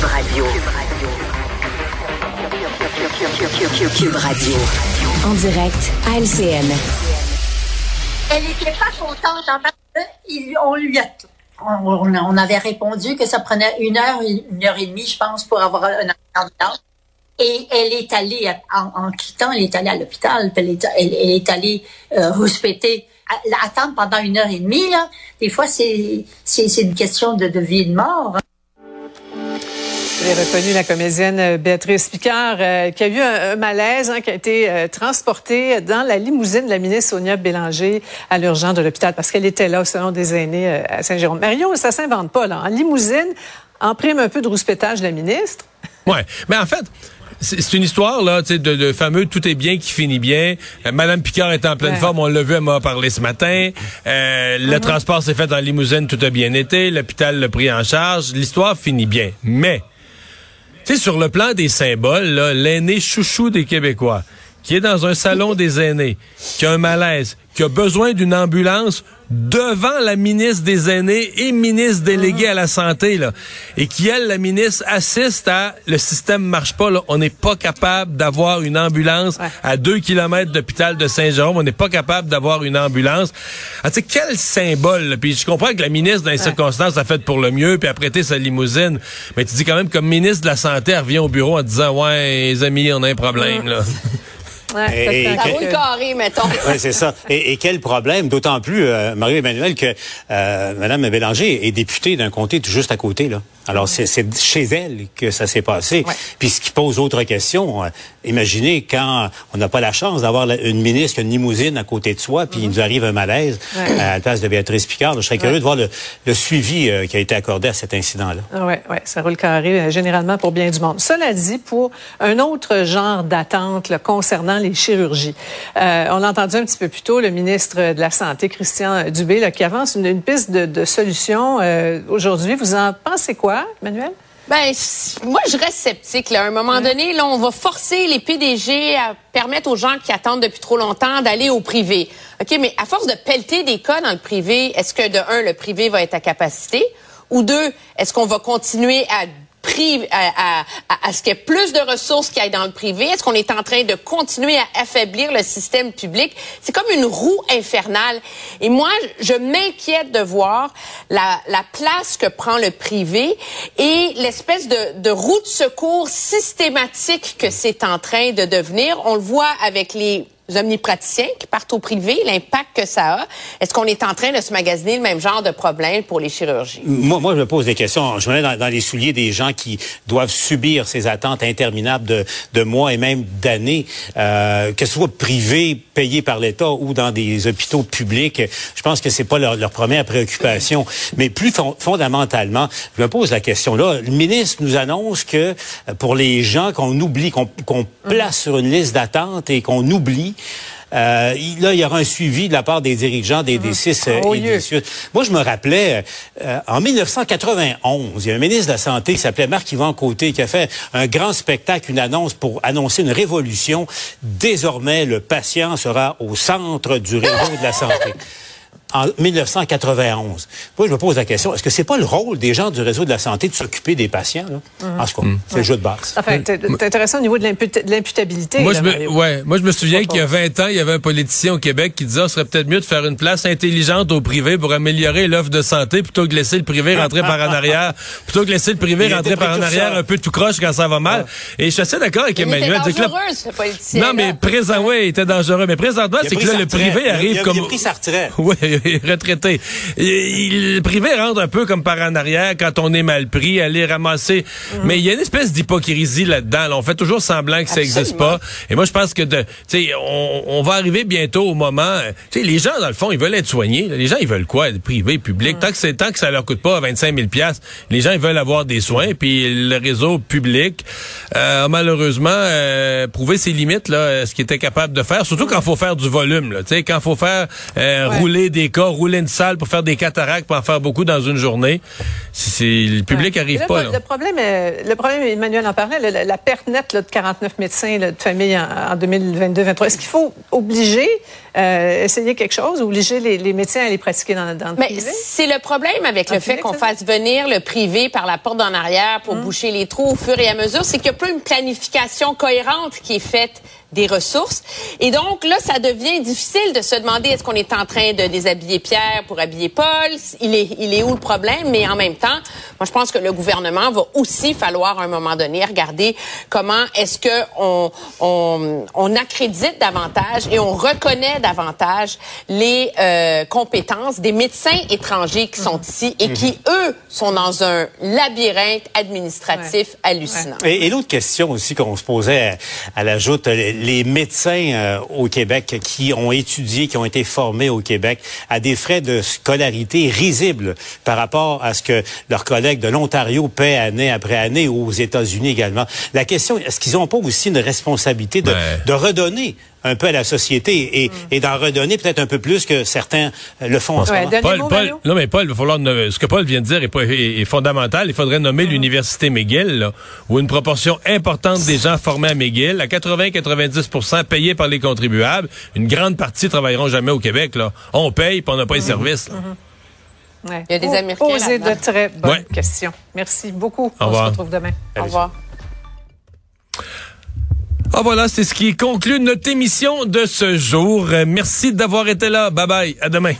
Cube Radio. Cube Radio. En direct à LCN. Elle n'était pas contente en parce on lui a on, avait répondu que ça prenait une heure, une heure et demie, je pense, pour avoir un candidat. Et elle est allée, en, quittant, elle est allée à l'hôpital, elle, est, allée euh, rouspéter, attendre pendant une heure et demie. Là. Des fois, c'est une question de, de vie et de mort. Avez reconnu la comédienne euh, Béatrice Picard, euh, qui a eu un, malaise, hein, qui a été euh, transportée dans la limousine de la ministre Sonia Bélanger à l'urgence de l'hôpital parce qu'elle était là au salon des aînés à Saint-Jérôme. Marion, ça s'invente pas, là. En limousine, en prime un peu de rouspétage de la ministre. Ouais, mais en fait, c'est une histoire là, de, de fameux tout est bien qui finit bien. Madame Picard est en pleine forme, on l'a vu, elle m'a parlé ce matin. Le mm-hmm. transport s'est fait en limousine, tout a bien été. L'hôpital l'a pris en charge. L'histoire finit bien, mais tu sais, sur le plan des symboles, l'aîné chouchou des Québécois, qui est dans un salon des aînés, qui a un malaise, qui a besoin d'une ambulance devant la ministre des Aînés et ministre déléguée à la Santé, là, et qui, elle, la ministre, assiste à le système marche pas. Là. On n'est pas capable d'avoir une ambulance à deux kilomètres d'hôpital de Saint-Jérôme. On n'est pas capable d'avoir une ambulance. Ah, tu sais, quel symbole. Puis je comprends que la ministre, dans les circonstances, a fait pour le mieux, puis a prêté sa limousine. Mais tu dis quand même, comme ministre de la Santé, elle revient au bureau en disant, ouais, les amis, on a un problème, là. Ouais, ça, roule carré, mettons. Oui, c'est ça. Et, quel problème, d'autant plus, euh, Marie-Emmanuel, que euh, Mme Bélanger est députée d'un comté tout juste à côté. là. Alors, c'est chez elle que ça s'est passé. Puis ce qui pose autre question, euh, imaginez quand on n'a pas la chance d'avoir une ministre qui a une limousine à côté de soi, puis il nous arrive un malaise à la place de Béatrice Picard. Je serais curieux de voir le, suivi qui a été accordé à cet incident-là. Oui, ouais, ça roule carré, généralement pour bien du monde. Cela dit, pour un autre genre d'attente concernant les chirurgies. Euh, on l'a entendu un petit peu plus tôt, le ministre de la Santé, Christian Dubé, là, qui avance une, piste de, solution euh, aujourd'hui. Vous en pensez quoi, Manuel? Ben, moi, je reste sceptique. À un moment donné, là, on va forcer les PDG à permettre aux gens qui attendent depuis trop longtemps d'aller au privé. OK, mais à force de pelleter des cas dans le privé, est-ce que, de un, le privé va être à capacité? Ou deux, est-ce qu'on va continuer à à, à, ce qu'il y ait plus de ressources qui aillent dans le privé? Est-ce qu'on est en train de continuer à affaiblir le système public? C'est comme une roue infernale. Et moi, je m'inquiète de voir la, la, place que prend le privé et l'espèce de roue de secours systématique que c'est en train de devenir. On le voit avec les omnipraticiens qui partent au privé, l'impact que ça a. Est-ce qu'on est en train de se magasiner le même genre de problème pour les chirurgies? Moi, moi je me pose des questions. Je me mets dans, les souliers des gens qui doivent subir ces attentes interminables de, de mois et même d'années, euh, que ce soit privé, payé par l'État ou dans des hôpitaux publics. Je pense que c'est pas leur, première préoccupation. Mais plus fondamentalement, je me pose la question là. Le ministre nous annonce que euh, pour les gens qu'on oublie, qu'on place sur une liste d'attente et qu'on oublie, euh, là, il y aura un suivi de la part des dirigeants des, des six euh, oh, Moi, je me rappelais, euh, en 1991, il y a un ministre de la Santé qui s'appelait Marc-Yvan Côté qui a fait un grand spectacle, une annonce pour annoncer une révolution. Désormais, le patient sera au centre du réseau de la santé en 1991. Moi, je me pose la question, est-ce que c'est pas le rôle des gens du réseau de la santé de s'occuper des patients? Là? En ce cas, c'est le jeu de base. Enfin, c'est intéressant au niveau de l'imputabilité. Moi, je me, ouais, moi, je me souviens qu'il y a 20 ans, il y avait un politicien au Québec qui disait, ce serait peut-être mieux de faire une place intelligente au privé pour améliorer l'offre de santé plutôt que de laisser le privé rentrer par en arrière, plutôt que laisser le privé rentrer par en arrière un peu tout croche quand ça va mal. Et je suis assez d'accord avec Emmanuel. Il était dangereux, ce politicien. Non, mais présent, ouais, il était dangereux. Mais présentement, c'est que là, le privé arrive comme... Il a pris sa retraite. Oui, retraité. le privé rentre un peu comme par en arrière quand on est mal pris, aller ramasser. Mhm. Mais il y a une espèce d'hypocrisie là-dedans. On fait toujours semblant que ça n'existe pas. Et moi, je pense que de, on, on va arriver bientôt au moment. sais, les gens, dans le fond, ils veulent être soignés. Les gens, ils veulent quoi? Privé, public. Mhm. Tant que c'est tant que ça leur coûte pas 25 000 les gens, ils veulent avoir des soins. Puis le réseau public euh, a malheureusement euh, prouvé ses limites, là, ce qu'il était capable de faire. Surtout quand il faut faire du volume. Là, quand il faut faire euh, rouler des cas, rouler une salle pour faire des cataractes, pour en faire beaucoup dans une journée. C'est, le public n'arrive pas. Le, problème, le problème, Emmanuel en parlait, la, perte nette de 49 médecins de famille en, 2022-2023. Est-ce qu'il faut obliger, euh, essayer quelque chose, obliger les, médecins à les pratiquer dans, dans le Mais C'est le problème avec le fait qu'on fasse venir le privé par la porte d'en arrière pour hum. boucher les trous au fur et à mesure. C'est qu'il n'y a pas une planification cohérente qui est faite des ressources. Et donc, là, ça devient difficile de se demander est-ce qu'on est en train de déshabiller Pierre pour habiller Paul? Il est, il est où le problème? Mais en même temps, moi, je pense que le gouvernement va aussi falloir, à un moment donné, regarder comment est-ce que on, on, on, accrédite davantage et on reconnaît davantage les euh, compétences des médecins étrangers qui sont ici et qui, eux, sont dans un labyrinthe administratif hallucinant. Et, et l'autre question aussi qu'on se posait à, à la joute, les médecins euh, au Québec qui ont étudié, qui ont été formés au Québec à des frais de scolarité risibles par rapport à ce que leurs collègues de l'Ontario paient année après année ou aux États-Unis également. La question, est-ce qu'ils n'ont pas aussi une responsabilité de, de redonner un peu à la société et, mm. et d'en redonner peut-être un peu plus que certains le font en ce moment. Paul, Paul, non, mais Paul, il va falloir ce que Paul vient de dire est, est, fondamental. Il faudrait nommer mm. l'université McGill, là, où une proportion importante des gens formés à McGill, à 80-90% payés par les contribuables, une grande partie travailleront jamais au Québec. Là. On paye, puis on n'a pas les mm-hmm. services. Mm-hmm. Ouais. Il y a des Américains. Poser de très bonnes questions. Merci beaucoup. Au on se retrouve demain. Au revoir. Ah voilà, c'est ce qui conclut notre émission de ce jour. Merci d'avoir été là. Bye bye. À demain.